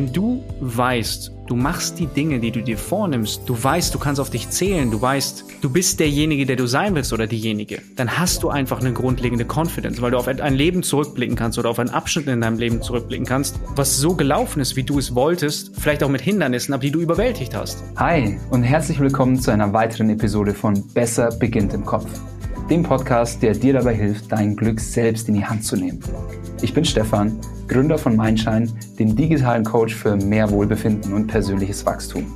wenn du weißt, du machst die Dinge, die du dir vornimmst, du weißt, du kannst auf dich zählen, du weißt, du bist derjenige, der du sein willst oder diejenige, dann hast du einfach eine grundlegende Confidence, weil du auf ein Leben zurückblicken kannst oder auf einen Abschnitt in deinem Leben zurückblicken kannst, was so gelaufen ist, wie du es wolltest, vielleicht auch mit Hindernissen, aber die du überwältigt hast. Hi und herzlich willkommen zu einer weiteren Episode von Besser beginnt im Kopf, dem Podcast, der dir dabei hilft, dein Glück selbst in die Hand zu nehmen. Ich bin Stefan, Gründer von Mindshine, dem digitalen Coach für mehr Wohlbefinden und persönliches Wachstum.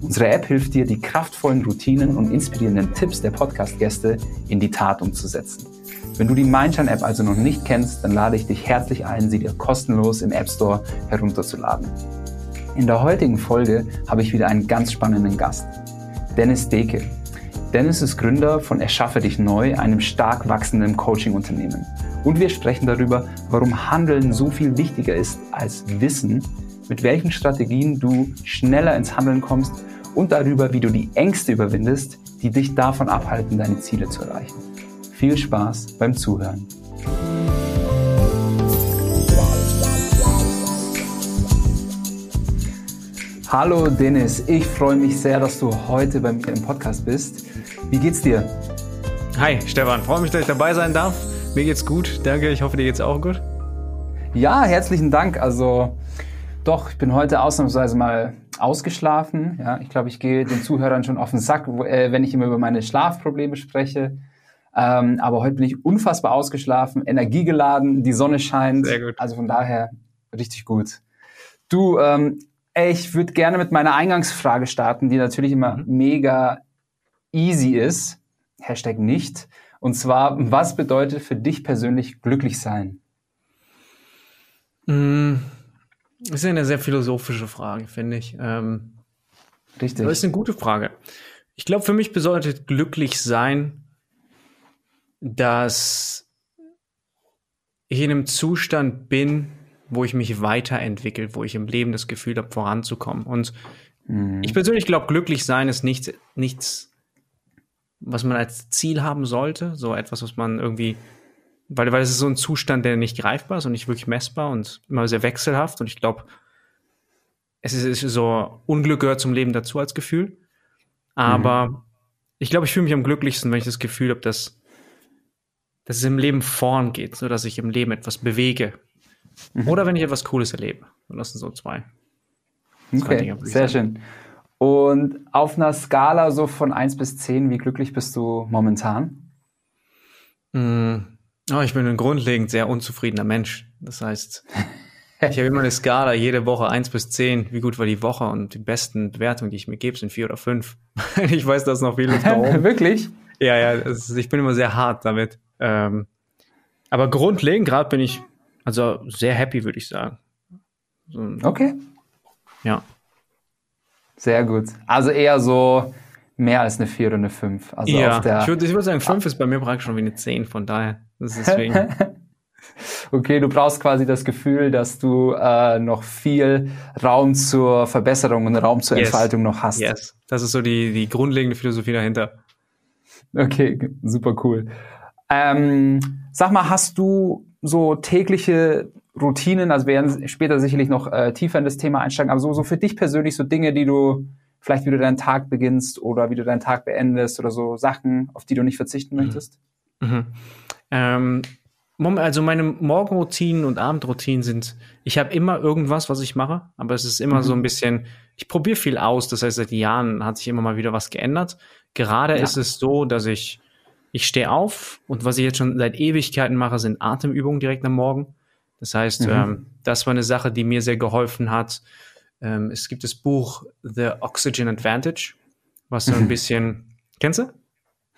Unsere App hilft dir, die kraftvollen Routinen und inspirierenden Tipps der Podcast-Gäste in die Tat umzusetzen. Wenn du die Mindshine-App also noch nicht kennst, dann lade ich dich herzlich ein, sie dir kostenlos im App Store herunterzuladen. In der heutigen Folge habe ich wieder einen ganz spannenden Gast. Dennis Deke. Dennis ist Gründer von Erschaffe dich neu, einem stark wachsenden Coaching-Unternehmen. Und wir sprechen darüber, warum Handeln so viel wichtiger ist als Wissen, mit welchen Strategien du schneller ins Handeln kommst und darüber, wie du die Ängste überwindest, die dich davon abhalten, deine Ziele zu erreichen. Viel Spaß beim Zuhören. Hallo Dennis, ich freue mich sehr, dass du heute bei mir im Podcast bist. Wie geht's dir? Hi Stefan, freue mich, dass ich dabei sein darf. Mir geht's gut, danke. Ich hoffe, dir geht's auch gut. Ja, herzlichen Dank. Also doch, ich bin heute ausnahmsweise mal ausgeschlafen. Ja, ich glaube, ich gehe den Zuhörern schon auf den Sack, äh, wenn ich immer über meine Schlafprobleme spreche. Ähm, aber heute bin ich unfassbar ausgeschlafen, energiegeladen, die Sonne scheint. Sehr gut. Also von daher richtig gut. Du, ähm, ich würde gerne mit meiner Eingangsfrage starten, die natürlich immer mhm. mega easy ist. Hashtag nicht. Und zwar, was bedeutet für dich persönlich glücklich sein? Mm, das ist eine sehr philosophische Frage, finde ich. Ähm, Richtig. Das ist eine gute Frage. Ich glaube, für mich bedeutet glücklich sein, dass ich in einem Zustand bin, wo ich mich weiterentwickle, wo ich im Leben das Gefühl habe, voranzukommen. Und mhm. ich persönlich glaube, glücklich sein ist nichts, nichts was man als Ziel haben sollte, so etwas, was man irgendwie, weil, weil es ist so ein Zustand, der nicht greifbar ist und nicht wirklich messbar und immer sehr wechselhaft und ich glaube, es ist, ist, so, Unglück gehört zum Leben dazu als Gefühl, aber mhm. ich glaube, ich fühle mich am glücklichsten, wenn ich das Gefühl habe, dass, dass es im Leben vorn geht, so dass ich im Leben etwas bewege mhm. oder wenn ich etwas Cooles erlebe. Und das sind so zwei. Okay, sehr schön. Und auf einer Skala so von 1 bis 10, wie glücklich bist du momentan? Mm, oh, ich bin ein grundlegend sehr unzufriedener Mensch. Das heißt, ich habe immer eine Skala, jede Woche 1 bis 10, wie gut war die Woche und die besten Bewertungen, die ich mir gebe, sind 4 oder 5. ich weiß, dass noch viel Luft Wirklich? Ja, ja, ist, ich bin immer sehr hart damit. Ähm, aber grundlegend gerade bin ich also sehr happy, würde ich sagen. So, okay. Ja. Sehr gut. Also eher so mehr als eine 4 oder eine 5. Also ja, ich würde würd sagen, 5 ist bei mir praktisch schon wie eine 10, von daher. Das ist deswegen. okay, du brauchst quasi das Gefühl, dass du äh, noch viel Raum zur Verbesserung und Raum zur yes. Entfaltung noch hast. Yes, das ist so die, die grundlegende Philosophie dahinter. Okay, super cool. Ähm, sag mal, hast du so tägliche Routinen, also wir werden später sicherlich noch äh, tiefer in das Thema einsteigen, aber so, so für dich persönlich so Dinge, die du vielleicht wie du deinen Tag beginnst oder wie du deinen Tag beendest oder so Sachen, auf die du nicht verzichten mhm. möchtest? Mhm. Ähm, also meine Morgenroutinen und Abendroutinen sind, ich habe immer irgendwas, was ich mache, aber es ist immer mhm. so ein bisschen, ich probiere viel aus, das heißt, seit Jahren hat sich immer mal wieder was geändert. Gerade ja. ist es so, dass ich, ich stehe auf und was ich jetzt schon seit Ewigkeiten mache, sind Atemübungen direkt am Morgen. Das heißt, mhm. ähm, das war eine Sache, die mir sehr geholfen hat. Ähm, es gibt das Buch The Oxygen Advantage, was so ein bisschen, kennst du?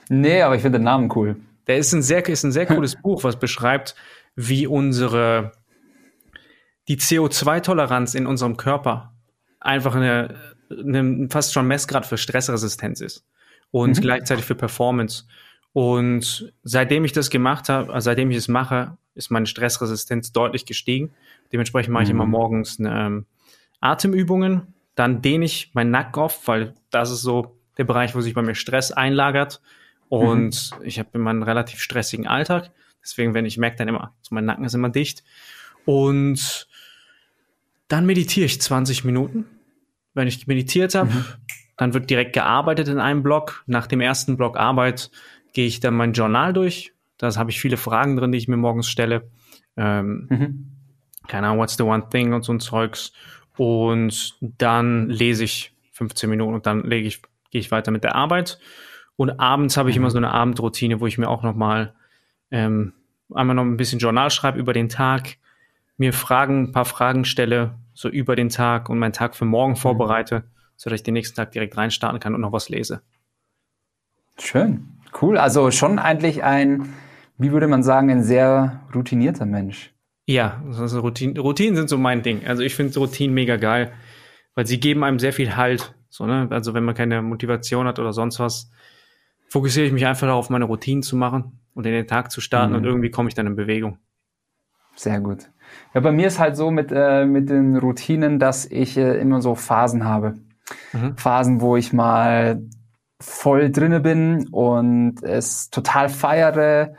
Nee, aber ich finde den Namen cool. Der ist ein sehr, ist ein sehr cooles Buch, was beschreibt, wie unsere, die CO2-Toleranz in unserem Körper einfach eine, eine fast schon Messgrad für Stressresistenz ist und mhm. gleichzeitig für Performance. Und seitdem ich das gemacht habe, also seitdem ich es mache, ist meine Stressresistenz deutlich gestiegen. Dementsprechend mache ich immer mhm. morgens eine, ähm, Atemübungen, dann dehne ich meinen Nacken auf, weil das ist so der Bereich, wo sich bei mir Stress einlagert. Und mhm. ich habe immer einen relativ stressigen Alltag. Deswegen, wenn ich merke dann immer, so mein Nacken ist immer dicht. Und Dann meditiere ich 20 Minuten. Wenn ich meditiert habe, mhm. dann wird direkt gearbeitet in einem Block. Nach dem ersten Block Arbeit gehe ich dann mein Journal durch. Da habe ich viele Fragen drin, die ich mir morgens stelle. Ähm, mhm. Keine Ahnung, what's the one thing und so ein Zeugs. Und dann lese ich 15 Minuten und dann lege ich, gehe ich weiter mit der Arbeit. Und abends habe ich immer mhm. so eine Abendroutine, wo ich mir auch noch mal ähm, einmal noch ein bisschen Journal schreibe über den Tag, mir Fragen, ein paar Fragen stelle, so über den Tag und meinen Tag für morgen mhm. vorbereite, sodass ich den nächsten Tag direkt reinstarten kann und noch was lese. Schön, cool. Also schon eigentlich ein, wie würde man sagen, ein sehr routinierter Mensch. Ja, also Routinen, Routinen sind so mein Ding. Also ich finde Routinen mega geil, weil sie geben einem sehr viel Halt. So, ne? Also wenn man keine Motivation hat oder sonst was, fokussiere ich mich einfach darauf, meine Routinen zu machen und in den Tag zu starten mhm. und irgendwie komme ich dann in Bewegung. Sehr gut. Ja, bei mir ist halt so mit, äh, mit den Routinen, dass ich äh, immer so Phasen habe. Mhm. Phasen, wo ich mal voll drinne bin und es total feiere.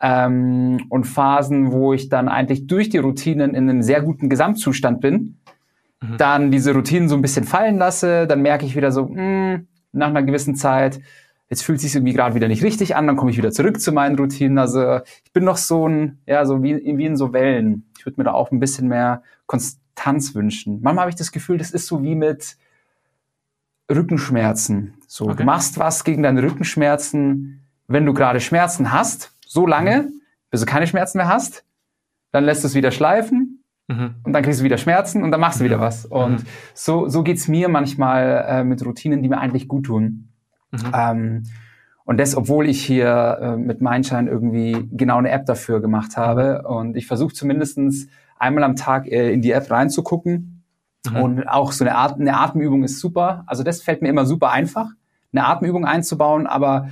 Ähm, und Phasen, wo ich dann eigentlich durch die Routinen in einem sehr guten Gesamtzustand bin. Mhm. Dann diese Routinen so ein bisschen fallen lasse. Dann merke ich wieder so, mh, hm, nach einer gewissen Zeit, jetzt fühlt es sich irgendwie gerade wieder nicht richtig an, dann komme ich wieder zurück zu meinen Routinen. Also ich bin noch so ein, ja, so wie, wie in so Wellen. Ich würde mir da auch ein bisschen mehr Konstanz wünschen. Manchmal habe ich das Gefühl, das ist so wie mit Rückenschmerzen. So, okay. du machst was gegen deine Rückenschmerzen, wenn du gerade Schmerzen hast, so lange, bis du keine Schmerzen mehr hast, dann lässt du es wieder schleifen mhm. und dann kriegst du wieder Schmerzen und dann machst du wieder was. Und mhm. so, so geht's mir manchmal äh, mit Routinen, die mir eigentlich gut tun. Mhm. Ähm, und das, obwohl ich hier äh, mit Mindshine irgendwie genau eine App dafür gemacht habe. Und ich versuche zumindestens einmal am Tag äh, in die App reinzugucken. Mhm. Und auch so eine, At eine Atemübung ist super. Also das fällt mir immer super einfach, eine Atemübung einzubauen. Aber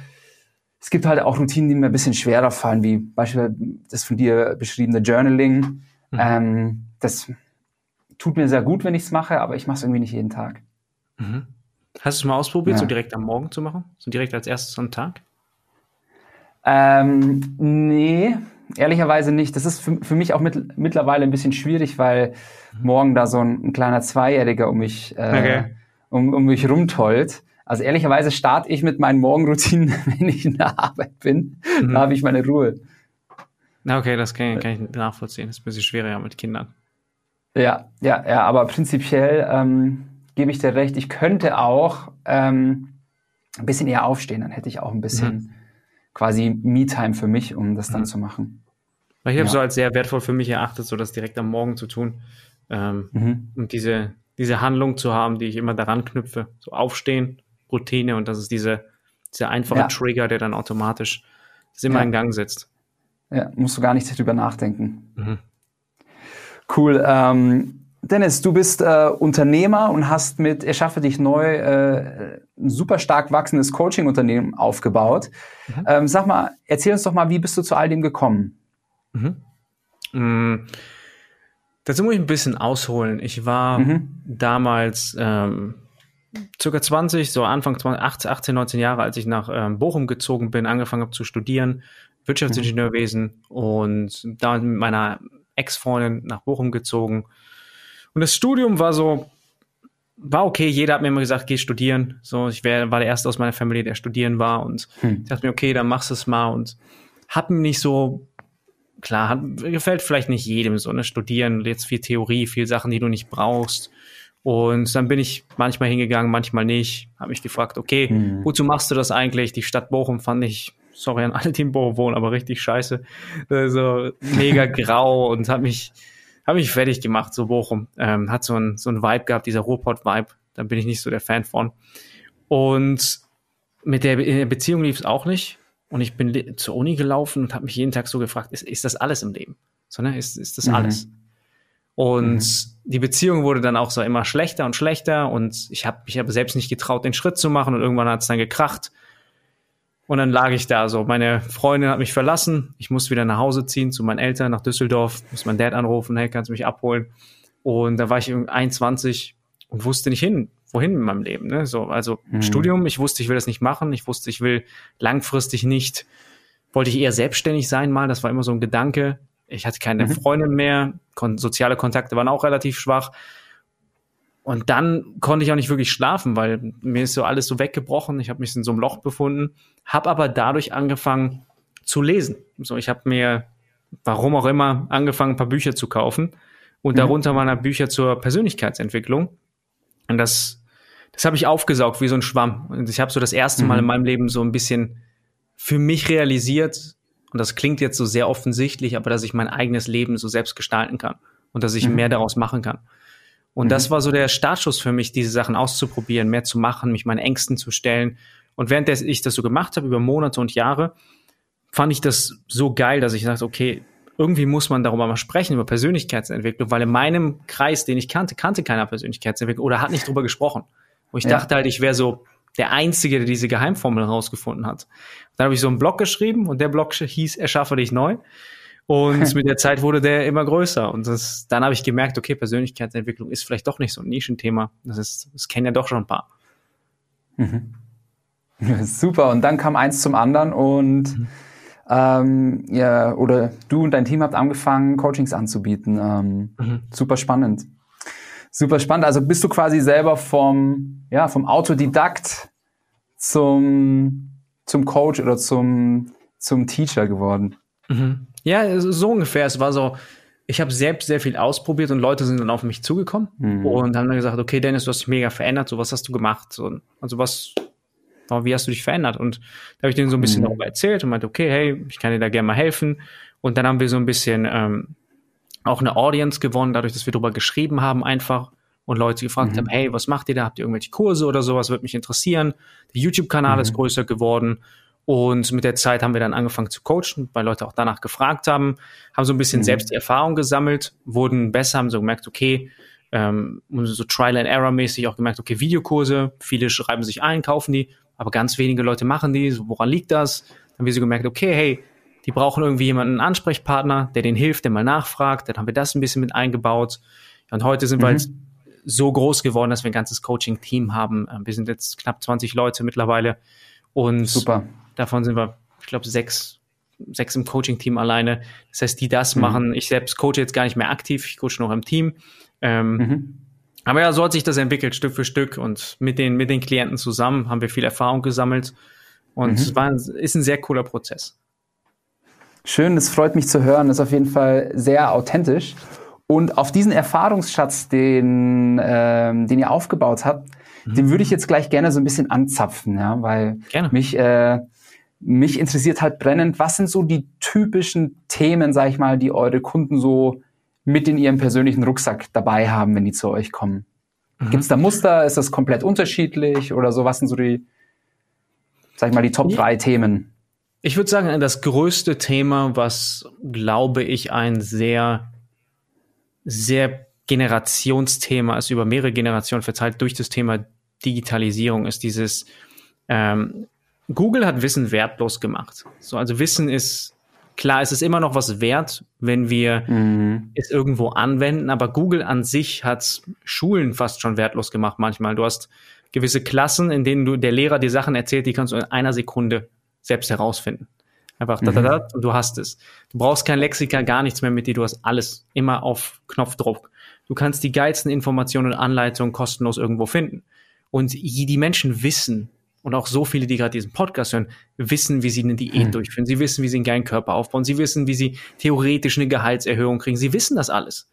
es gibt halt auch Routinen, die mir ein bisschen schwerer fallen, wie beispielsweise das von dir beschriebene Journaling. Mhm. Ähm, das tut mir sehr gut, wenn ich es mache, aber ich mache es irgendwie nicht jeden Tag. Mhm. Hast du es mal ausprobiert, ja. so direkt am Morgen zu machen? So direkt als erstes am Tag? Ähm, nee, ehrlicherweise nicht. Das ist für, für mich auch mit, mittlerweile ein bisschen schwierig, weil mhm. morgen da so ein, ein, kleiner Zweijähriger um mich, äh, okay. um, um mich rumtollt. Also ehrlicherweise starte ich mit meinen Morgenroutinen, wenn ich in der Arbeit bin. Mhm. Da habe ich meine Ruhe. Okay, das kann, kann, ich nachvollziehen. Das ist ein bisschen schwieriger mit Kindern. Ja, ja, ja, aber prinzipiell ähm, gebe ich dir recht. Ich könnte auch ähm, ein bisschen eher aufstehen, dann hätte ich auch ein bisschen mhm. Quasi Me-Time für mich, um das dann mhm. zu machen. Ich ja. habe so als sehr wertvoll für mich erachtet, so das direkt am Morgen zu tun. Ähm, mhm. Und diese, diese Handlung zu haben, die ich immer daran knüpfe. So aufstehen, Routine und das ist diese, dieser einfache ja. Trigger, der dann automatisch das immer ja. in Gang setzt. Ja, musst du gar nicht drüber nachdenken. Mhm. Cool. Ähm, Dennis, du bist äh, Unternehmer und hast mit Erschaffe dich neu äh, ein super stark wachsendes Coaching-Unternehmen aufgebaut. Mhm. Ähm, sag mal, erzähl uns doch mal, wie bist du zu all dem gekommen? Mhm. Mhm. Dazu muss ich ein bisschen ausholen. Ich war mhm. damals ähm, circa 20, so Anfang 20, 18, 19 Jahre, als ich nach ähm, Bochum gezogen bin, angefangen habe zu studieren, Wirtschaftsingenieurwesen und da mit meiner Ex-Freundin nach Bochum gezogen und das Studium war so, war okay. Jeder hat mir immer gesagt, geh studieren. So, ich wär, war der erste aus meiner Familie, der studieren war. Und hm. ich dachte mir, okay, dann machst du es mal. Und hab mir nicht so, klar, hat, gefällt vielleicht nicht jedem so, ne? Studieren, jetzt viel Theorie, viel Sachen, die du nicht brauchst. Und dann bin ich manchmal hingegangen, manchmal nicht. Habe mich gefragt, okay, hm. wozu machst du das eigentlich? Die Stadt Bochum fand ich, sorry an alle, die in Bochum wohnen, aber richtig scheiße. So mega grau und hat mich habe mich fertig gemacht, so Bochum. Ähm, hat so ein, so ein Vibe gehabt, dieser Ruhrpott-Vibe. Da bin ich nicht so der Fan von. Und mit der, Be Beziehung lief es auch nicht. Und ich bin zur Uni gelaufen und habe mich jeden Tag so gefragt, ist, ist das alles im Leben? So, ne? Ist, ist das mhm. alles? Und mhm. die Beziehung wurde dann auch so immer schlechter und schlechter und ich habe mich aber selbst nicht getraut, den Schritt zu machen und irgendwann hat es dann gekracht und dann lag ich da so. Meine Freundin hat mich verlassen. Ich muss wieder nach Hause ziehen zu meinen Eltern nach Düsseldorf. Muss mein Dad anrufen, hey, kannst du mich abholen? Und da war ich 21 und wusste nicht hin, wohin in meinem Leben. Ne? So, also mhm. Studium, ich wusste, ich will das nicht machen. Ich wusste, ich will langfristig nicht, wollte ich eher selbstständig sein mal. Das war immer so ein Gedanke. Ich hatte keine mhm. Freundin mehr. Kon soziale Kontakte waren auch relativ schwach. Und dann konnte ich auch nicht wirklich schlafen, weil mir ist so alles so weggebrochen. Ich habe mich in so einem Loch befunden, habe aber dadurch angefangen zu lesen. So, ich habe mir, warum auch immer, angefangen, ein paar Bücher zu kaufen. Und mhm. darunter waren da Bücher zur Persönlichkeitsentwicklung. Und das, das habe ich aufgesaugt wie so ein Schwamm. Und ich habe so das erste Mal mhm. in meinem Leben so ein bisschen für mich realisiert, und das klingt jetzt so sehr offensichtlich, aber dass ich mein eigenes Leben so selbst gestalten kann und dass ich mhm. mehr daraus machen kann. Und mhm. das war so der Startschuss für mich, diese Sachen auszuprobieren, mehr zu machen, mich meinen Ängsten zu stellen. Und während ich das so gemacht habe, über Monate und Jahre, fand ich das so geil, dass ich dachte, okay, irgendwie muss man darüber mal sprechen, über Persönlichkeitsentwicklung, weil in meinem Kreis, den ich kannte, kannte keiner Persönlichkeitsentwicklung oder hat nicht drüber gesprochen. Wo ich ja. dachte halt, ich wäre so der Einzige, der diese Geheimformel herausgefunden hat. Dann habe ich so einen Blog geschrieben und der Blog hieß Erschaffe dich neu. Und mit der Zeit wurde der immer größer. Und das, dann habe ich gemerkt, okay, Persönlichkeitsentwicklung ist vielleicht doch nicht so ein Nischenthema. Das ist, das kennen ja doch schon ein paar. Mhm. Super. Und dann kam eins zum anderen und mhm. ähm, ja, oder du und dein Team habt angefangen, Coachings anzubieten. Ähm, mhm. Super spannend. Super spannend. Also bist du quasi selber vom, ja, vom Autodidakt zum, zum Coach oder zum, zum Teacher geworden. Mhm. Ja, so ungefähr. Es war so, ich habe selbst sehr viel ausprobiert und Leute sind dann auf mich zugekommen mhm. und haben dann gesagt, okay, Dennis, du hast dich mega verändert, so was hast du gemacht? So, also was, wie hast du dich verändert? Und da habe ich denen so ein bisschen mhm. darüber erzählt und meinte, okay, hey, ich kann dir da gerne mal helfen. Und dann haben wir so ein bisschen ähm, auch eine Audience gewonnen, dadurch, dass wir darüber geschrieben haben einfach und Leute gefragt mhm. haben, hey, was macht ihr da? Habt ihr irgendwelche Kurse oder sowas? Würde mich interessieren. Der YouTube-Kanal mhm. ist größer geworden und mit der Zeit haben wir dann angefangen zu coachen, weil Leute auch danach gefragt haben, haben so ein bisschen mhm. selbst die Erfahrung gesammelt, wurden besser, haben so gemerkt, okay, ähm, so Trial and Error mäßig auch gemerkt, okay, Videokurse, viele schreiben sich ein, kaufen die, aber ganz wenige Leute machen die. So, woran liegt das? Dann haben wir so gemerkt, okay, hey, die brauchen irgendwie jemanden, einen Ansprechpartner, der denen hilft, der mal nachfragt. Dann haben wir das ein bisschen mit eingebaut. Und heute sind mhm. wir halt so groß geworden, dass wir ein ganzes Coaching-Team haben. Ähm, wir sind jetzt knapp 20 Leute mittlerweile. Und Super. Davon sind wir, ich glaube, sechs, sechs im Coaching-Team alleine. Das heißt, die das mhm. machen. Ich selbst coache jetzt gar nicht mehr aktiv, ich coache noch im Team. Ähm, mhm. Aber ja, so hat sich das entwickelt, Stück für Stück. Und mit den, mit den Klienten zusammen haben wir viel Erfahrung gesammelt. Und mhm. es war, ist ein sehr cooler Prozess. Schön, das freut mich zu hören. Das ist auf jeden Fall sehr authentisch. Und auf diesen Erfahrungsschatz, den, ähm, den ihr aufgebaut habt, mhm. den würde ich jetzt gleich gerne so ein bisschen anzapfen, ja, weil gerne. mich äh, mich interessiert halt brennend, was sind so die typischen Themen, sag ich mal, die eure Kunden so mit in ihrem persönlichen Rucksack dabei haben, wenn die zu euch kommen? Mhm. Gibt es da Muster? Ist das komplett unterschiedlich oder so? Was sind so die, sag ich mal, die Top ja. drei Themen? Ich würde sagen, das größte Thema, was, glaube ich, ein sehr, sehr Generationsthema ist, über mehrere Generationen verteilt durch das Thema Digitalisierung, ist dieses ähm, Google hat Wissen wertlos gemacht. So, also Wissen ist klar, es ist immer noch was wert, wenn wir mhm. es irgendwo anwenden, aber Google an sich hat Schulen fast schon wertlos gemacht manchmal. Du hast gewisse Klassen, in denen du der Lehrer dir Sachen erzählt, die kannst du in einer Sekunde selbst herausfinden. Einfach da, da, da, und du hast es. Du brauchst kein Lexika, gar nichts mehr mit dir, du hast alles immer auf Knopfdruck. Du kannst die geilsten Informationen und Anleitungen kostenlos irgendwo finden. Und die Menschen wissen, und auch so viele, die gerade diesen Podcast hören, wissen, wie sie eine Diät hm. durchführen. Sie wissen, wie sie einen geilen Körper aufbauen. Sie wissen, wie sie theoretisch eine Gehaltserhöhung kriegen. Sie wissen das alles.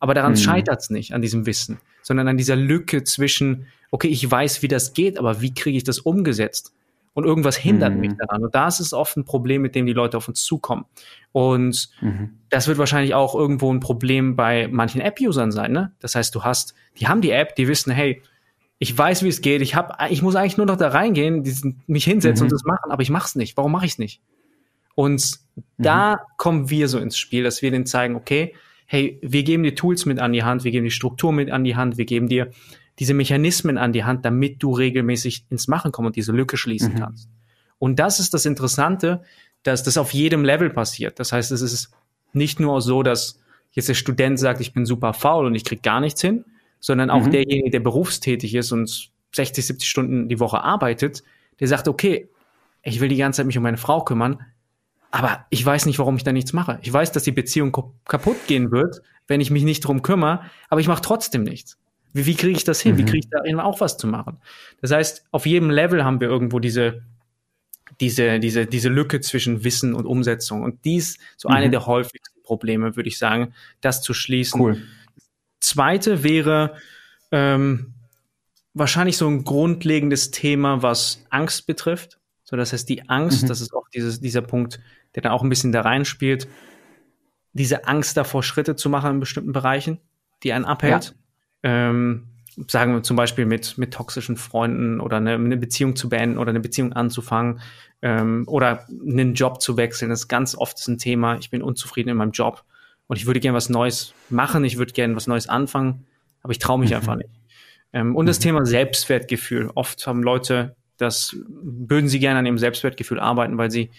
Aber daran hm. scheitert es nicht, an diesem Wissen, sondern an dieser Lücke zwischen, okay, ich weiß, wie das geht, aber wie kriege ich das umgesetzt? Und irgendwas hindert mhm. mich daran. Und das ist oft ein Problem, mit dem die Leute auf uns zukommen. Und mhm. das wird wahrscheinlich auch irgendwo ein Problem bei manchen App-Usern sein. Ne? Das heißt, du hast, die haben die App, die wissen, hey, ich weiß, wie es geht. Ich hab, ich muss eigentlich nur noch da reingehen, diesen, mich hinsetzen mhm. und das machen, aber ich mach's nicht. Warum mache ich's nicht? Und mhm. da kommen wir so ins Spiel, dass wir denen zeigen, okay, hey, wir geben dir Tools mit an die Hand, wir geben dir Struktur mit an die Hand, wir geben dir diese Mechanismen an die Hand, damit du regelmäßig ins Machen kommst und diese Lücke schließen mhm. kannst. Und das ist das Interessante, dass das auf jedem Level passiert. Das heißt, es ist nicht nur so, dass jetzt der Student sagt, ich bin super faul und ich krieg gar nichts hin, sondern auch mhm. derjenige, der berufstätig ist und 60, 70 Stunden die Woche arbeitet, der sagt, okay, ich will die ganze Zeit mich um meine Frau kümmern, aber ich weiß nicht, warum ich da nichts mache. Ich weiß, dass die Beziehung kaputt gehen wird, wenn ich mich nicht drum kümmere, aber ich mache trotzdem nichts. Wie, wie kriege ich das hin? Mhm. Wie kriege ich da eben auch was zu machen? Das heißt, auf jedem Level haben wir irgendwo diese, diese, diese, diese Lücke zwischen Wissen und Umsetzung. Und dies so mhm. eine der häufigsten Probleme, würde ich sagen, das zu schließen. Cool. Zweite wäre ähm, wahrscheinlich so ein grundlegendes Thema, was Angst betrifft. So, das heißt, die Angst, mhm. das ist auch dieses, dieser Punkt, der da auch ein bisschen da reinspielt, diese Angst davor, Schritte zu machen in bestimmten Bereichen, die einen abhält. Ja. Ähm, sagen wir zum Beispiel mit, mit toxischen Freunden oder eine, eine Beziehung zu beenden oder eine Beziehung anzufangen ähm, oder einen Job zu wechseln. Das ist ganz oft ein Thema. Ich bin unzufrieden in meinem Job und ich würde gerne was Neues machen, ich würde gerne was Neues anfangen, aber ich traue mich einfach nicht. Ähm, und das Thema Selbstwertgefühl. Oft haben Leute das, würden sie gerne an ihrem Selbstwertgefühl arbeiten, weil sie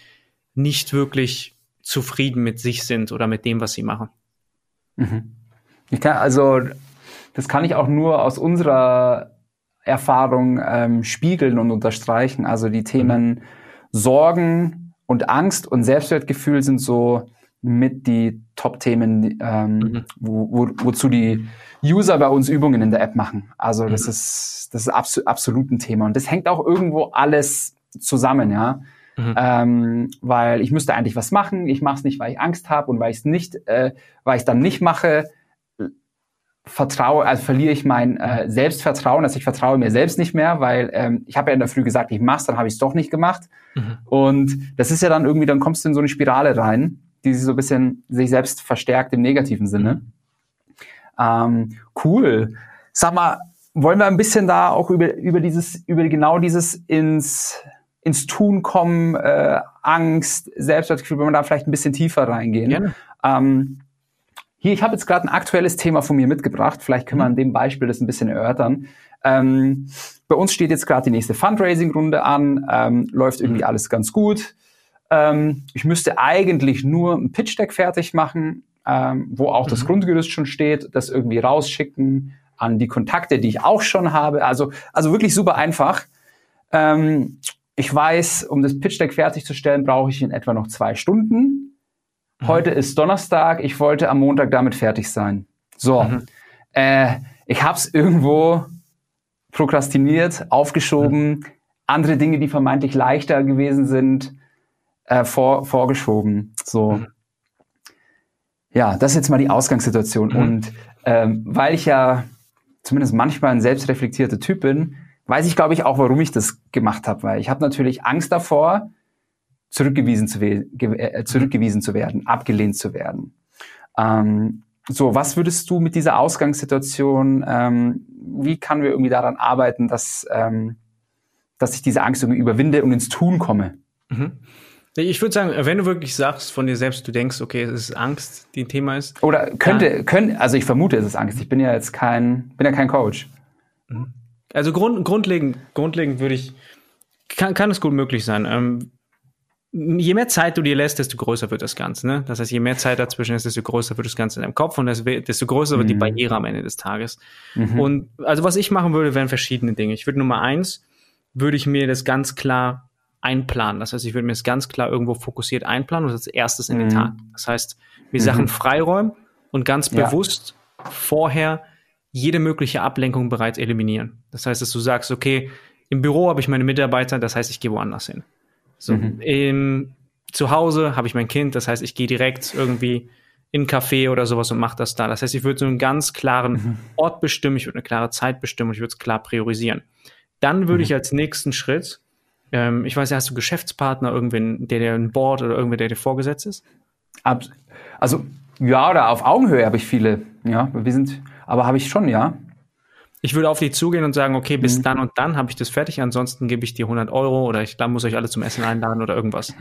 nicht wirklich zufrieden mit sich sind oder mit dem, was sie machen. Mhm. Ich kann, also, das kann ich auch nur aus unserer Erfahrung ähm, spiegeln und unterstreichen. Also die Themen mhm. Sorgen und Angst und Selbstwertgefühl sind so mit die Top-Themen, ähm, mhm. wo, wo, wozu die User bei uns Übungen in der App machen. Also das mhm. ist das ist abso absolut ein Thema und das hängt auch irgendwo alles zusammen, ja. Mhm. Ähm, weil ich müsste eigentlich was machen, ich mache es nicht, weil ich Angst habe und weil ich es nicht, äh, weil ich dann nicht mache, vertraue, also verliere ich mein äh, Selbstvertrauen, also ich vertraue mir selbst nicht mehr, weil ähm, ich habe ja in der Früh gesagt, ich mach's, dann habe ich es doch nicht gemacht. Mhm. Und das ist ja dann irgendwie, dann kommst du in so eine Spirale rein, die sich so ein bisschen sich selbst verstärkt im negativen Sinne. Ähm, cool. Sag mal, wollen wir ein bisschen da auch über, über dieses, über genau dieses ins, ins Tun kommen, äh, Angst, Selbstwertgefühl, wenn wir da vielleicht ein bisschen tiefer reingehen. Ähm, hier, ich habe jetzt gerade ein aktuelles Thema von mir mitgebracht. Vielleicht können wir an dem Beispiel das ein bisschen erörtern. Ähm, bei uns steht jetzt gerade die nächste Fundraising-Runde an, ähm, läuft irgendwie mhm. alles ganz gut. Ähm, ich müsste eigentlich nur ein Pitch-Deck fertig machen, ähm, wo auch mhm. das Grundgerüst schon steht, das irgendwie rausschicken an die Kontakte, die ich auch schon habe. Also, also wirklich super einfach. Ähm, ich weiß, um das Pitch-Deck fertigzustellen, brauche ich in etwa noch zwei Stunden. Mhm. Heute ist Donnerstag. Ich wollte am Montag damit fertig sein. So, mhm. äh, ich habe es irgendwo prokrastiniert, aufgeschoben, andere Dinge, die vermeintlich leichter gewesen sind, äh, vor, vorgeschoben. So, mhm. ja, das ist jetzt mal die Ausgangssituation. Mhm. Und ähm, weil ich ja zumindest manchmal ein selbstreflektierter Typ bin, weiß ich, glaube ich, auch, warum ich das gemacht habe. Weil ich habe natürlich Angst davor, zurückgewiesen zu, äh, zurückgewiesen zu werden, abgelehnt zu werden. Ähm, so, was würdest du mit dieser Ausgangssituation, ähm, wie kann wir irgendwie daran arbeiten, dass, ähm, dass ich diese Angst irgendwie überwinde und ins Tun komme? Mhm. Ich würde sagen, wenn du wirklich sagst von dir selbst, du denkst, okay, es ist Angst, die ein Thema ist. Oder könnte, könnte, also ich vermute, es ist Angst. Ich bin ja jetzt kein, bin ja kein Coach. Also grund, grundlegend, grundlegend würde ich, kann, kann es gut möglich sein. Ähm, je mehr Zeit du dir lässt, desto größer wird das Ganze. Ne? Das heißt, je mehr Zeit dazwischen ist, desto größer wird das Ganze in deinem Kopf und desto größer wird die mhm. Barriere am Ende des Tages. Mhm. Und also was ich machen würde, wären verschiedene Dinge. Ich würde Nummer eins, würde ich mir das ganz klar einplanen. Das heißt, ich würde mir das ganz klar irgendwo fokussiert einplanen und als erstes in mhm. den Tag. Das heißt, mir Sachen mhm. freiräumen und ganz bewusst ja. vorher jede mögliche Ablenkung bereits eliminieren. Das heißt, dass du sagst, okay, im Büro habe ich meine Mitarbeiter, das heißt, ich gehe woanders hin. So, mhm. im, zu Hause habe ich mein Kind, das heißt, ich gehe direkt irgendwie in ein Café oder sowas und mache das da. Das heißt, ich würde so einen ganz klaren mhm. Ort bestimmen, ich würde eine klare Zeit bestimmen und ich würde es klar priorisieren. Dann würde mhm. ich als nächsten Schritt, ähm, ich weiß ja, hast du Geschäftspartner, irgendwen, der dir ein Board oder irgendwer, der dir vorgesetzt ist? Also, ja, oder auf Augenhöhe habe ich viele, ja. Wir sind, aber habe ich schon, ja. Ich würde auf die zugehen und sagen, okay, bis mhm. dann und dann habe ich das fertig, ansonsten gebe ich dir 100 Euro oder ich muss euch alle zum Essen einladen oder irgendwas.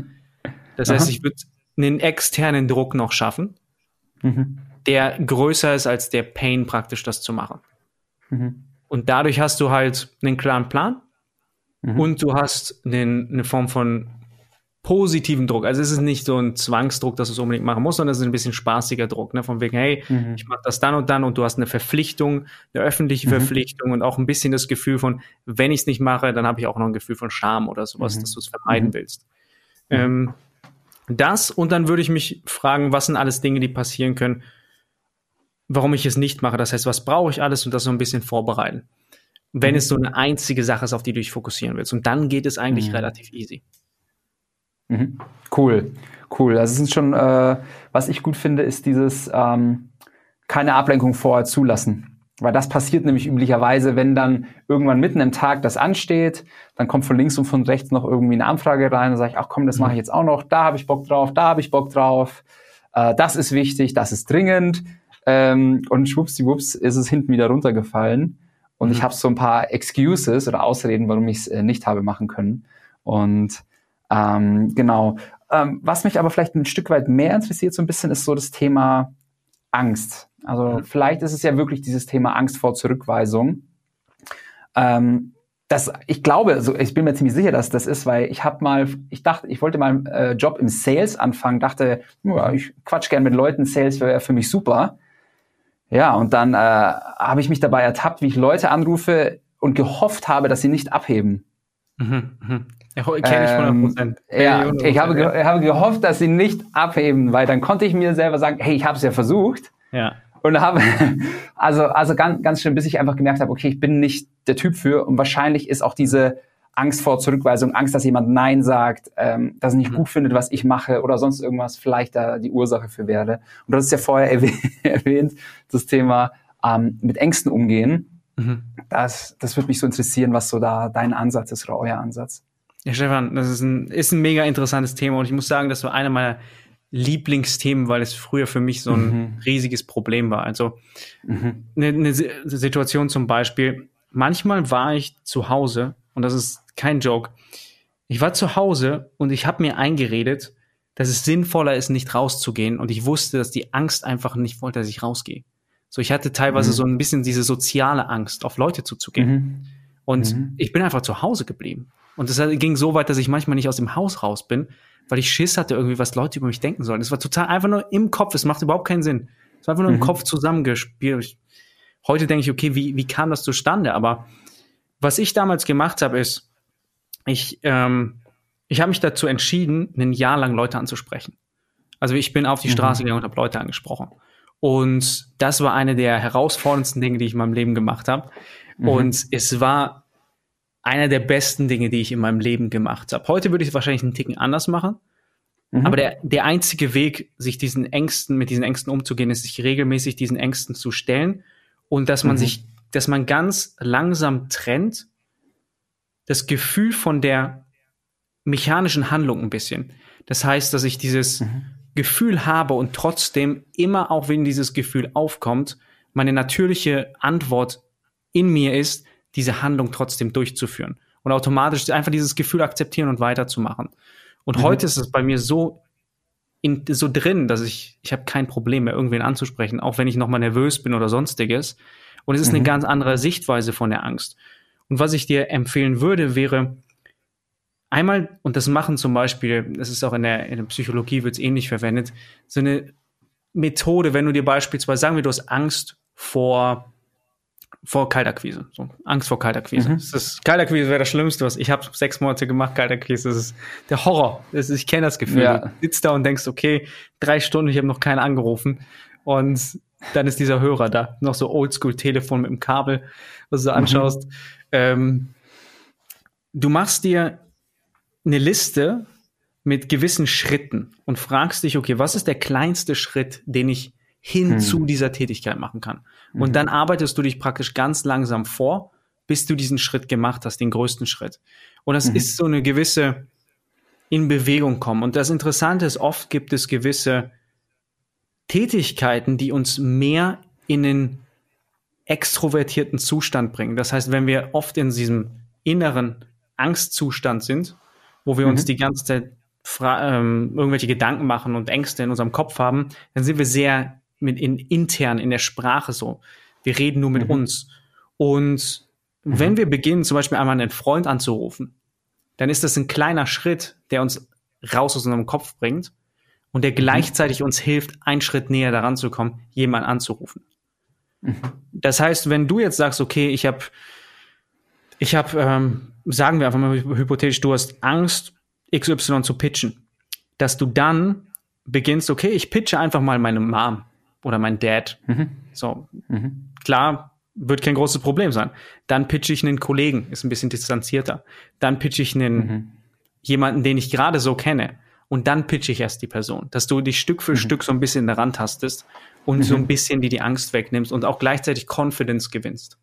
Das heißt, ich würde einen externen Druck noch schaffen, mhm. der größer ist als der Pain praktisch, das zu machen. Mhm. Und dadurch hast du halt einen klaren Plan mhm. und du hast einen, eine Form von positiven Druck. Also es ist nicht so ein Zwangsdruck, dass du es unbedingt machen musst, sondern es ist ein bisschen spaßiger Druck, ne? Von wegen, hey, mhm. ich mache das dann und dann und du hast eine Verpflichtung, eine öffentliche mhm. Verpflichtung und auch ein bisschen das Gefühl von, wenn ich es nicht mache, dann habe ich auch noch ein Gefühl von Scham oder sowas, mhm. dass du es vermeiden mhm. willst. Ähm, das und dann würde ich mich fragen, was sind alles Dinge, die passieren können, warum ich es nicht mache. Das heißt, was brauche ich alles und das so ein bisschen vorbereiten. Wenn mhm. es so eine einzige Sache ist, auf die du dich fokussieren willst. Und dann geht es eigentlich mhm. relativ easy. Mhm. Cool, cool. Das ist schon, äh, was ich gut finde, ist dieses ähm, keine Ablenkung vorher zulassen. Weil das passiert nämlich üblicherweise, wenn dann irgendwann mitten im Tag das ansteht, dann kommt von links und von rechts noch irgendwie eine Anfrage rein, dann sage ich, ach komm, das mache ich jetzt auch noch, da habe ich Bock drauf, da habe ich Bock drauf, äh, das ist wichtig, das ist dringend. Ähm, und schwuppsdiwupps ist es hinten wieder runtergefallen. Und mhm. ich habe so ein paar Excuses oder Ausreden, warum ich es äh, nicht habe machen können. Und ähm, genau. Ähm, was mich aber vielleicht ein Stück weit mehr interessiert, so ein bisschen, ist so das Thema Angst. Also mhm. vielleicht ist es ja wirklich dieses Thema Angst vor Zurückweisung. Ähm, das, ich glaube, also ich bin mir ziemlich sicher, dass das ist, weil ich habe mal, ich dachte, ich wollte mal einen äh, Job im Sales anfangen, dachte, ja, ich quatsch gern mit Leuten, Sales wäre für mich super. Ja, und dann äh, habe ich mich dabei ertappt, wie ich Leute anrufe und gehofft habe, dass sie nicht abheben. Mhm, mhm. Ja, kenne ich 100 Prozent. Ähm, ja, ich habe, ja. habe gehofft, dass sie nicht abheben, weil dann konnte ich mir selber sagen, hey, ich habe es ja versucht. Ja. Und habe, also, also ganz, ganz schön, bis ich einfach gemerkt habe, okay, ich bin nicht der Typ für und wahrscheinlich ist auch diese Angst vor Zurückweisung, Angst, dass jemand Nein sagt, ähm, dass er nicht mhm. gut findet, was ich mache oder sonst irgendwas vielleicht da die Ursache für werde. Und das ist ja vorher erwähnt, das Thema ähm, mit Ängsten umgehen. Mhm. Das, das würde mich so interessieren, was so da dein Ansatz ist oder euer Ansatz. Ja, Stefan, das ist ein, ist ein mega interessantes Thema und ich muss sagen, das war einer meiner Lieblingsthemen, weil es früher für mich so ein mhm. riesiges Problem war. Also mhm. eine, eine Situation zum Beispiel, manchmal war ich zu Hause und das ist kein Joke. Ich war zu Hause und ich habe mir eingeredet, dass es sinnvoller ist, nicht rauszugehen. Und ich wusste, dass die Angst einfach nicht wollte, dass ich rausgehe. So, ich hatte teilweise mhm. so ein bisschen diese soziale Angst, auf Leute zuzugehen. Mhm. Und mhm. ich bin einfach zu Hause geblieben. Und es ging so weit, dass ich manchmal nicht aus dem Haus raus bin, weil ich Schiss hatte irgendwie, was Leute über mich denken sollen. Es war total einfach nur im Kopf. Es macht überhaupt keinen Sinn. Es war einfach nur im mhm. Kopf zusammengespielt. Heute denke ich, okay, wie, wie kam das zustande? Aber was ich damals gemacht habe, ist, ich, ähm, ich habe mich dazu entschieden, ein Jahr lang Leute anzusprechen. Also ich bin auf die mhm. Straße gegangen und habe Leute angesprochen. Und das war eine der herausforderndsten Dinge, die ich in meinem Leben gemacht habe. Mhm. Und es war einer der besten Dinge, die ich in meinem Leben gemacht habe. Heute würde ich es wahrscheinlich einen Ticken anders machen. Mhm. Aber der, der einzige Weg, sich diesen Ängsten, mit diesen Ängsten umzugehen, ist, sich regelmäßig diesen Ängsten zu stellen und dass man mhm. sich, dass man ganz langsam trennt das Gefühl von der mechanischen Handlung ein bisschen. Das heißt, dass ich dieses mhm. Gefühl habe und trotzdem immer, auch wenn dieses Gefühl aufkommt, meine natürliche Antwort in mir ist, diese Handlung trotzdem durchzuführen und automatisch einfach dieses Gefühl akzeptieren und weiterzumachen. Und mhm. heute ist es bei mir so in, so drin, dass ich ich habe kein Problem mehr irgendwen anzusprechen, auch wenn ich noch mal nervös bin oder sonstiges. Und es ist mhm. eine ganz andere Sichtweise von der Angst. Und was ich dir empfehlen würde, wäre einmal, und das machen zum Beispiel, das ist auch in der, in der Psychologie wird es ähnlich verwendet, so eine Methode, wenn du dir beispielsweise, sagen wir, du hast Angst vor vor Kaltakquise. So, Angst vor Kaltakquise. Mhm. Das ist, Kaltakquise wäre das Schlimmste, was ich habe sechs Monate gemacht, Kaltakquise. Das ist der Horror. Ist, ich kenne das Gefühl. Ja. Du sitzt da und denkst, okay, drei Stunden, ich habe noch keinen angerufen. Und dann ist dieser Hörer da. Noch so Oldschool-Telefon mit dem Kabel, was du mhm. Ähm, du machst dir eine Liste mit gewissen Schritten und fragst dich, okay, was ist der kleinste Schritt, den ich hin mhm. zu dieser Tätigkeit machen kann? Und mhm. dann arbeitest du dich praktisch ganz langsam vor, bis du diesen Schritt gemacht hast, den größten Schritt. Und das mhm. ist so eine gewisse in Bewegung kommen. Und das Interessante ist, oft gibt es gewisse Tätigkeiten, die uns mehr in den extrovertierten Zustand bringen. Das heißt, wenn wir oft in diesem inneren Angstzustand sind, wo wir mhm. uns die ganze Zeit ähm, irgendwelche Gedanken machen und Ängste in unserem Kopf haben, dann sind wir sehr mit in, intern in der Sprache so. Wir reden nur mit mhm. uns. Und mhm. wenn wir beginnen, zum Beispiel einmal einen Freund anzurufen, dann ist das ein kleiner Schritt, der uns raus aus unserem Kopf bringt und der mhm. gleichzeitig uns hilft, einen Schritt näher daran zu kommen, jemanden anzurufen. Mhm. Das heißt, wenn du jetzt sagst, okay, ich habe, ich habe, ähm, sagen wir einfach mal hypothetisch, du hast Angst, XY zu pitchen, dass du dann beginnst, okay, ich pitche einfach mal meine Mom oder mein Dad. Mhm. So, mhm. klar, wird kein großes Problem sein. Dann pitche ich einen Kollegen, ist ein bisschen distanzierter. Dann pitche ich einen mhm. jemanden, den ich gerade so kenne. Und dann pitche ich erst die Person, dass du dich Stück für mhm. Stück so ein bisschen daran tastest und so ein mhm. bisschen die die Angst wegnimmst und auch gleichzeitig Confidence gewinnst.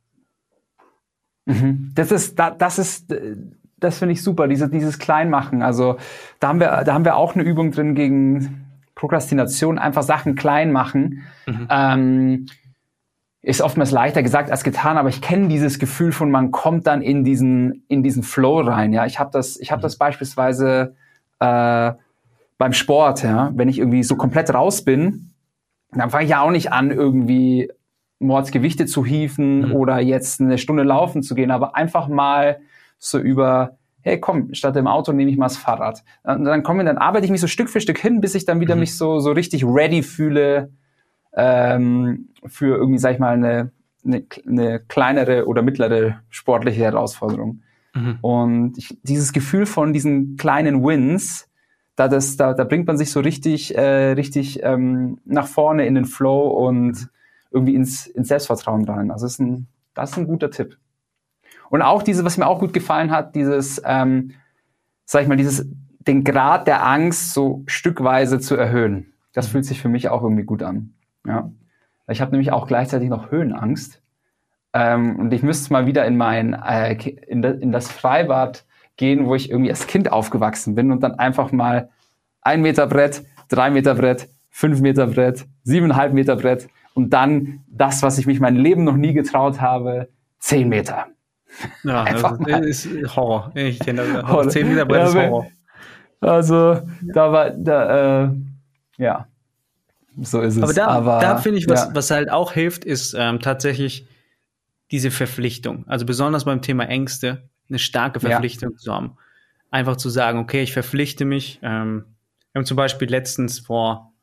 Mhm. Das ist, das ist, das finde ich super, diese, dieses Kleinmachen. Also da haben wir, da haben wir auch eine Übung drin gegen Prokrastination, einfach Sachen klein machen. Mhm. Ähm, ist oftmals leichter gesagt als getan, aber ich kenne dieses Gefühl von, man kommt dann in diesen, in diesen Flow rein. Ja, ich habe das, ich habe das beispielsweise äh, beim Sport. Ja, wenn ich irgendwie so komplett raus bin, dann fange ich ja auch nicht an, irgendwie Mordsgewichte zu hieven mhm. oder jetzt eine Stunde laufen zu gehen, aber einfach mal so über, hey komm, statt dem Auto nehme ich mal das Fahrrad. Und dann komme dann arbeite ich mich so Stück für Stück hin, bis ich dann wieder mhm. mich so, so richtig ready fühle ähm, für irgendwie, sag ich mal, eine, eine, eine kleinere oder mittlere sportliche Herausforderung. Mhm. Und ich, dieses Gefühl von diesen kleinen Wins, da, das, da, da bringt man sich so richtig, äh, richtig ähm, nach vorne in den Flow und irgendwie ins, ins Selbstvertrauen rein. Also das ist ein, das ist ein guter Tipp. Und auch diese, was mir auch gut gefallen hat, dieses, ähm, sag ich mal, dieses, den Grad der Angst so stückweise zu erhöhen. Das fühlt sich für mich auch irgendwie gut an. Ja. Ich habe nämlich auch gleichzeitig noch Höhenangst. Ähm, und ich müsste mal wieder in mein, äh, in, de, in das Freibad gehen, wo ich irgendwie als Kind aufgewachsen bin und dann einfach mal ein Meter Brett, drei Meter Brett, fünf Meter Brett, siebeneinhalb Meter Brett und dann das, was ich mich mein Leben noch nie getraut habe, zehn Meter. Ja, Einfach das ist Horror. Ich kenne das. Horror. 10 Meter Brett ja, ist Horror. Also, da war, da, äh, ja, so ist es. Aber da, Aber, da finde ich, was, ja. was halt auch hilft, ist ähm, tatsächlich diese Verpflichtung. Also besonders beim Thema Ängste, eine starke Verpflichtung ja. zu haben. Einfach zu sagen, okay, ich verpflichte mich. Ähm, wir haben zum Beispiel letztens vor,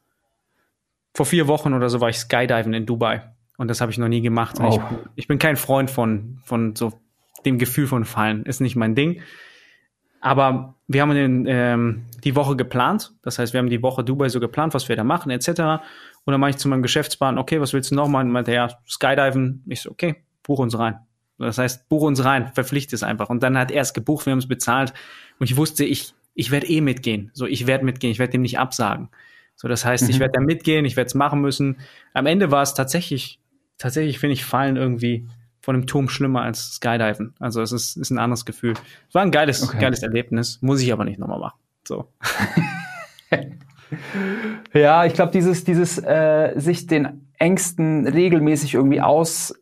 vor vier Wochen oder so war ich Skydiven in Dubai. Und das habe ich noch nie gemacht. Oh. Ich, ich, bin kein Freund von, von so dem Gefühl von Fallen. Ist nicht mein Ding. Aber wir haben den, ähm, die Woche geplant. Das heißt, wir haben die Woche Dubai so geplant, was wir da machen, etc. Und dann mache ich zu meinem Geschäftspartner, okay, was willst du noch machen? Und meinte, ja, Skydiven. Ich so, okay, buch uns rein. Das heißt, buch uns rein, verpflichte es einfach. Und dann hat er es gebucht, wir haben es bezahlt. Und ich wusste, ich, ich werde eh mitgehen. So, ich werde mitgehen, ich werde dem nicht absagen. So, das heißt, mhm. ich werde da mitgehen, ich werde es machen müssen. Am Ende war es tatsächlich, tatsächlich finde ich Fallen irgendwie von dem Turm schlimmer als Skydiven. Also es ist, ist ein anderes Gefühl. Es war ein geiles, okay. geiles Erlebnis, muss ich aber nicht nochmal machen. So. ja, ich glaube, dieses, dieses äh, sich den Ängsten regelmäßig irgendwie aus,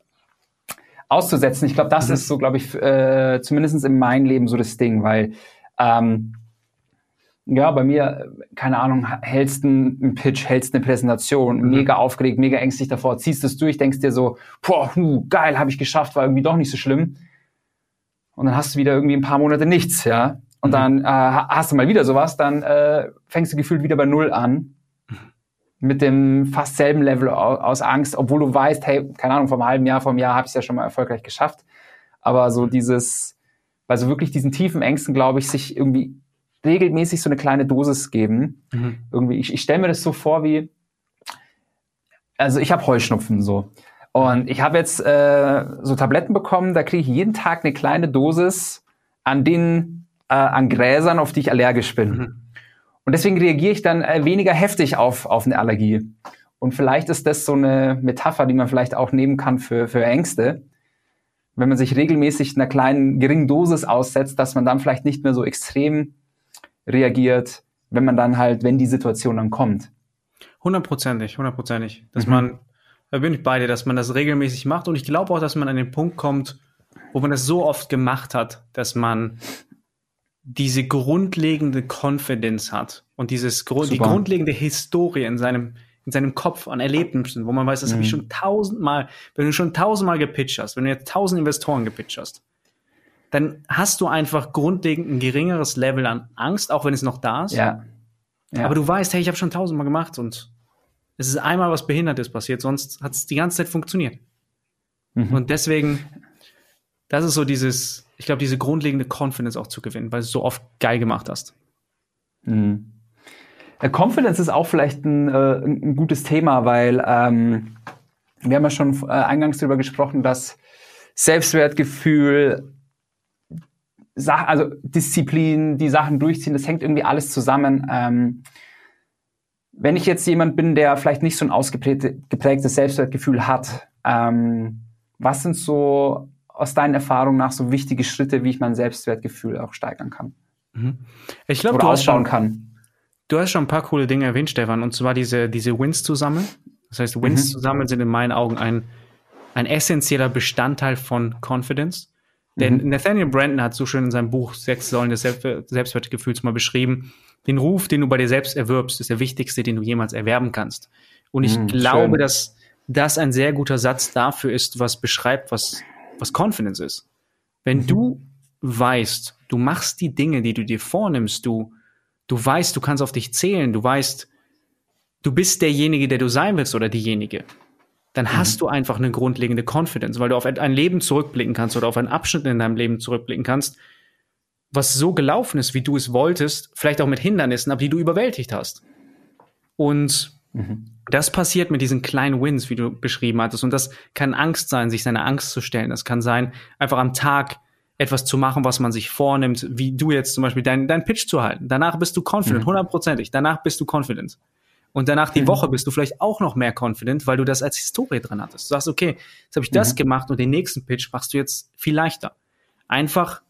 auszusetzen, ich glaube, das mhm. ist so, glaube ich, äh, zumindest in meinem Leben so das Ding, weil ähm, ja, bei mir, keine Ahnung, hältst einen Pitch, hältst eine Präsentation, mhm. mega aufgeregt, mega ängstlich davor, ziehst es durch, denkst dir so, boah, hu, geil, habe ich geschafft, war irgendwie doch nicht so schlimm. Und dann hast du wieder irgendwie ein paar Monate nichts, ja. Und mhm. dann äh, hast du mal wieder sowas, dann äh, fängst du gefühlt wieder bei Null an. Mit dem fast selben Level aus Angst, obwohl du weißt, hey, keine Ahnung, vom halben Jahr, vom Jahr habe ich es ja schon mal erfolgreich geschafft. Aber so dieses, weil so wirklich diesen tiefen Ängsten, glaube ich, sich irgendwie regelmäßig so eine kleine Dosis geben. Mhm. Irgendwie, ich, ich stelle mir das so vor wie, also ich habe Heuschnupfen so. Und ich habe jetzt äh, so Tabletten bekommen, da kriege ich jeden Tag eine kleine Dosis an den, äh, an Gräsern, auf die ich allergisch bin. Mhm. Und deswegen reagiere ich dann äh, weniger heftig auf, auf eine Allergie. Und vielleicht ist das so eine Metapher, die man vielleicht auch nehmen kann für, für Ängste. Wenn man sich regelmäßig einer kleinen, geringen Dosis aussetzt, dass man dann vielleicht nicht mehr so extrem reagiert, wenn man dann halt, wenn die Situation dann kommt. Hundertprozentig, hundertprozentig. Dass mhm. man, da bin ich bei dir, dass man das regelmäßig macht und ich glaube auch, dass man an den Punkt kommt, wo man das so oft gemacht hat, dass man diese grundlegende Confidence hat und dieses die grundlegende Historie in seinem in seinem Kopf an Erlebnissen, wo man weiß, das mhm. habe ich schon tausendmal, wenn du schon tausendmal gepitcht hast, wenn du jetzt tausend Investoren gepitcht hast, dann hast du einfach grundlegend ein geringeres Level an Angst, auch wenn es noch da ist. Ja. ja. Aber du weißt, hey, ich habe schon tausendmal gemacht und es ist einmal was Behindertes passiert, sonst hat es die ganze Zeit funktioniert. Mhm. Und deswegen, das ist so dieses, ich glaube, diese grundlegende Confidence auch zu gewinnen, weil du es so oft geil gemacht hast. Mhm. Confidence ist auch vielleicht ein, äh, ein gutes Thema, weil ähm, wir haben ja schon äh, eingangs darüber gesprochen, dass Selbstwertgefühl, Sach also Disziplin, die Sachen durchziehen, das hängt irgendwie alles zusammen. Ähm, wenn ich jetzt jemand bin, der vielleicht nicht so ein ausgeprägtes Selbstwertgefühl hat, ähm, was sind so aus deinen Erfahrungen nach so wichtige Schritte, wie ich mein Selbstwertgefühl auch steigern kann? Mhm. Ich glaube, du hast schon, kann. Du hast schon ein paar coole Dinge erwähnt, Stefan, und zwar diese, diese Wins zu sammeln. Das heißt, Wins mhm. zu sammeln sind in meinen Augen ein, ein essentieller Bestandteil von Confidence. Denn mhm. Nathaniel Brandon hat so schön in seinem Buch Sechs Säulen des Selbstwertgefühls mal beschrieben, den Ruf, den du bei dir selbst erwirbst, ist der wichtigste, den du jemals erwerben kannst. Und ich mhm, glaube, schön. dass das ein sehr guter Satz dafür ist, was beschreibt, was, was Confidence ist. Wenn mhm. du weißt, du machst die Dinge, die du dir vornimmst, du, du weißt, du kannst auf dich zählen, du weißt, du bist derjenige, der du sein willst oder diejenige, dann mhm. hast du einfach eine grundlegende Confidence, weil du auf ein Leben zurückblicken kannst oder auf einen Abschnitt in deinem Leben zurückblicken kannst, was so gelaufen ist, wie du es wolltest, vielleicht auch mit Hindernissen, aber die du überwältigt hast. Und mhm. das passiert mit diesen kleinen Wins, wie du beschrieben hattest. Und das kann Angst sein, sich seiner Angst zu stellen. Das kann sein, einfach am Tag etwas zu machen, was man sich vornimmt, wie du jetzt zum Beispiel deinen dein Pitch zu halten. Danach bist du confident, mhm. hundertprozentig. Danach bist du confident. Und danach die mhm. Woche bist du vielleicht auch noch mehr confident, weil du das als Historie drin hattest. Du sagst, okay, jetzt habe ich das mhm. gemacht und den nächsten Pitch machst du jetzt viel leichter. Einfach,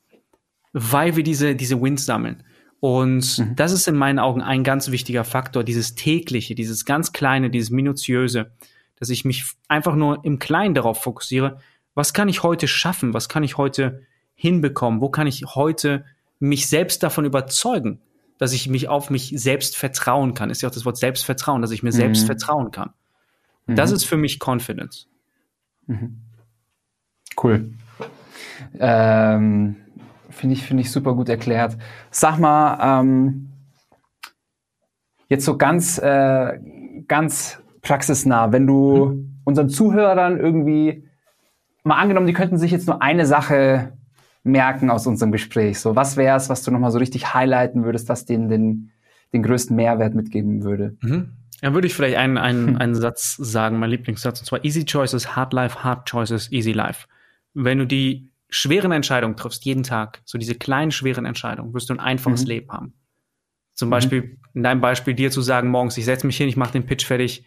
weil wir diese, diese Wins sammeln. Und mhm. das ist in meinen Augen ein ganz wichtiger Faktor, dieses tägliche, dieses ganz kleine, dieses minutiöse, dass ich mich einfach nur im Kleinen darauf fokussiere, was kann ich heute schaffen, was kann ich heute hinbekommen, wo kann ich heute mich selbst davon überzeugen, dass ich mich auf mich selbst vertrauen kann. Ist ja auch das Wort Selbstvertrauen, dass ich mir mhm. selbst vertrauen kann. Mhm. Das ist für mich Confidence. Mhm. Cool. Ähm, Finde ich, finde ich super gut erklärt. Sag mal, ähm, jetzt so ganz, äh, ganz praxisnah, wenn du mhm. unseren Zuhörern irgendwie mal angenommen, die könnten sich jetzt nur eine Sache merken aus unserem Gespräch? So, was wäre es, was du nochmal so richtig highlighten würdest, was denen den, den größten Mehrwert mitgeben würde? Mhm. Dann würde ich vielleicht einen, einen, einen Satz sagen, mein Lieblingssatz, und zwar Easy Choices, Hard Life, Hard Choices, Easy Life. Wenn du die schweren Entscheidungen triffst, jeden Tag, so diese kleinen, schweren Entscheidungen, wirst du ein einfaches mhm. Leben haben. Zum mhm. Beispiel, in deinem Beispiel, dir zu sagen, morgens, ich setze mich hin, ich mache den Pitch fertig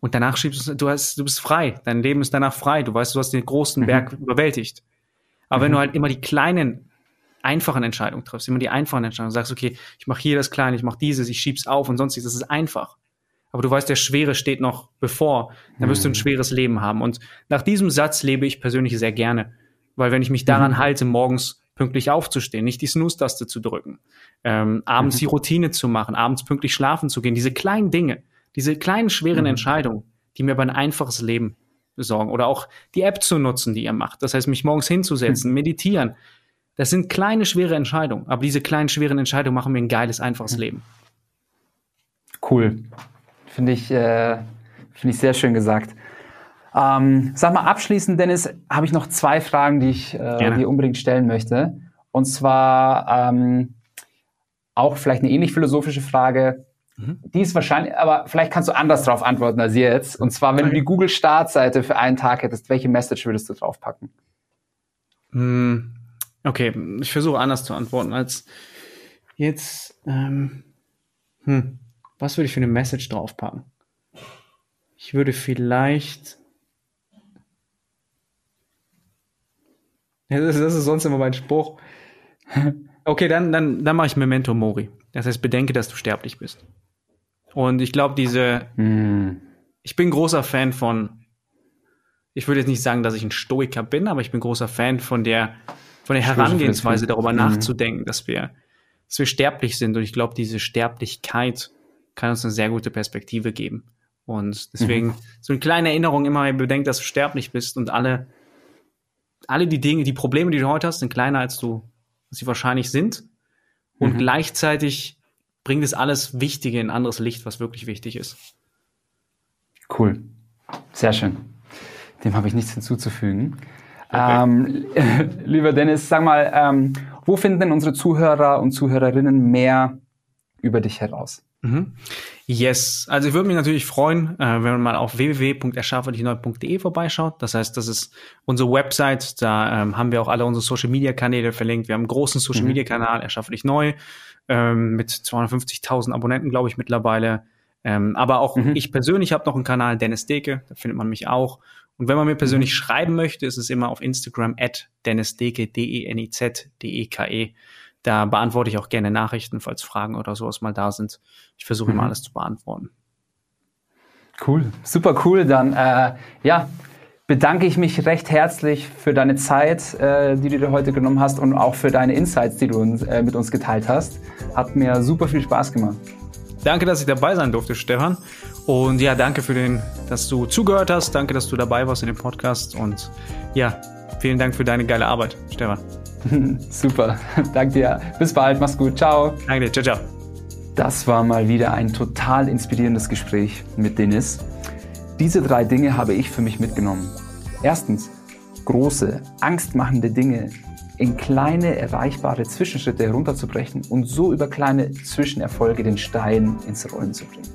und danach schiebst du, du, hast, du bist frei. Dein Leben ist danach frei. Du weißt, du hast den großen mhm. Berg überwältigt. Aber mhm. wenn du halt immer die kleinen, einfachen Entscheidungen triffst, immer die einfachen Entscheidungen, sagst, okay, ich mache hier das Kleine, ich mache dieses, ich schieb's auf und sonstiges, das ist einfach. Aber du weißt, der Schwere steht noch bevor, dann wirst mhm. du ein mhm. schweres Leben haben. Und nach diesem Satz lebe ich persönlich sehr gerne. Weil wenn ich mich daran mhm. halte, morgens pünktlich aufzustehen, nicht die Snooze-Taste zu drücken, ähm, abends mhm. die Routine zu machen, abends pünktlich schlafen zu gehen, diese kleinen Dinge, diese kleinen schweren mhm. Entscheidungen, die mir aber ein einfaches Leben besorgen oder auch die App zu nutzen, die ihr macht. Das heißt, mich morgens hinzusetzen, mhm. meditieren. Das sind kleine, schwere Entscheidungen. Aber diese kleinen, schweren Entscheidungen machen mir ein geiles, einfaches mhm. Leben. Cool. Finde ich, äh, finde ich sehr schön gesagt. Ähm, sag mal, abschließend, Dennis, habe ich noch zwei Fragen, die ich äh, dir unbedingt stellen möchte. Und zwar ähm, auch vielleicht eine ähnlich philosophische Frage. Mhm. Die ist wahrscheinlich, aber vielleicht kannst du anders darauf antworten als jetzt. Und zwar, wenn okay. du die Google-Startseite für einen Tag hättest, welche Message würdest du draufpacken? Hm, okay, ich versuche anders zu antworten als jetzt. Ähm, hm, was würde ich für eine Message draufpacken? Ich würde vielleicht. Das, ist, das ist sonst immer mein Spruch. Okay, dann, dann, dann mache ich Memento Mori. Das heißt, bedenke, dass du sterblich bist. Und ich glaube, diese, mm. ich bin großer Fan von, ich würde jetzt nicht sagen, dass ich ein Stoiker bin, aber ich bin großer Fan von der, von der Herangehensweise, darüber mm. nachzudenken, dass wir, dass wir sterblich sind. Und ich glaube, diese Sterblichkeit kann uns eine sehr gute Perspektive geben. Und deswegen mhm. so eine kleine Erinnerung immer, bedenkt, dass du sterblich bist und alle, alle die Dinge, die Probleme, die du heute hast, sind kleiner als du, sie wahrscheinlich sind. Und mhm. gleichzeitig bringt es alles Wichtige in anderes Licht, was wirklich wichtig ist. Cool. Sehr schön. Dem habe ich nichts hinzuzufügen. Okay. Ähm, lieber Dennis, sag mal, ähm, wo finden denn unsere Zuhörer und Zuhörerinnen mehr über dich heraus? Mhm. Yes, also ich würde mich natürlich freuen, äh, wenn man mal auf www.erschaffenlichneu.de vorbeischaut. Das heißt, das ist unsere Website. Da ähm, haben wir auch alle unsere Social Media Kanäle verlinkt. Wir haben einen großen Social Media Kanal, Erschaffe dich neu, ähm, mit 250.000 Abonnenten, glaube ich, mittlerweile. Ähm, aber auch mhm. ich persönlich habe noch einen Kanal, Dennis Deke, da findet man mich auch. Und wenn man mir persönlich mhm. schreiben möchte, ist es immer auf Instagram at Dennis Deke, D-E-N-I-Z, D-E-K-E. -E. Da beantworte ich auch gerne Nachrichten, falls Fragen oder sowas mal da sind. Ich versuche mhm. immer alles zu beantworten. Cool, super cool. Dann äh, ja, bedanke ich mich recht herzlich für deine Zeit, äh, die du dir heute genommen hast und auch für deine Insights, die du uns, äh, mit uns geteilt hast. Hat mir super viel Spaß gemacht. Danke, dass ich dabei sein durfte, Stefan. Und ja, danke für den, dass du zugehört hast. Danke, dass du dabei warst in dem Podcast. Und ja, vielen Dank für deine geile Arbeit, Stefan. Super. Danke dir. Bis bald. Mach's gut. Ciao. Danke dir. Ciao, ciao. Das war mal wieder ein total inspirierendes Gespräch mit Dennis. Diese drei Dinge habe ich für mich mitgenommen. Erstens, große, angstmachende Dinge in kleine, erreichbare Zwischenschritte herunterzubrechen und so über kleine Zwischenerfolge den Stein ins Rollen zu bringen.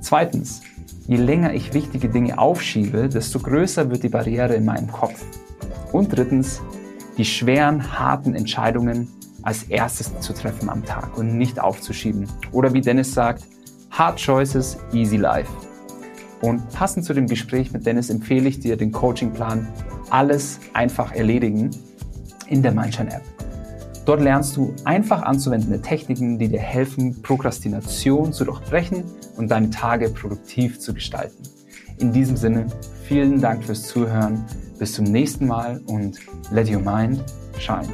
Zweitens, je länger ich wichtige Dinge aufschiebe, desto größer wird die Barriere in meinem Kopf. Und drittens, die schweren, harten Entscheidungen als erstes zu treffen am Tag und nicht aufzuschieben. Oder wie Dennis sagt, Hard Choices, Easy Life. Und passend zu dem Gespräch mit Dennis empfehle ich dir den Coachingplan Alles einfach erledigen in der Mindshine App. Dort lernst du einfach anzuwendende Techniken, die dir helfen, Prokrastination zu durchbrechen und deine Tage produktiv zu gestalten. In diesem Sinne, vielen Dank fürs Zuhören. Bis zum nächsten Mal und let your mind shine.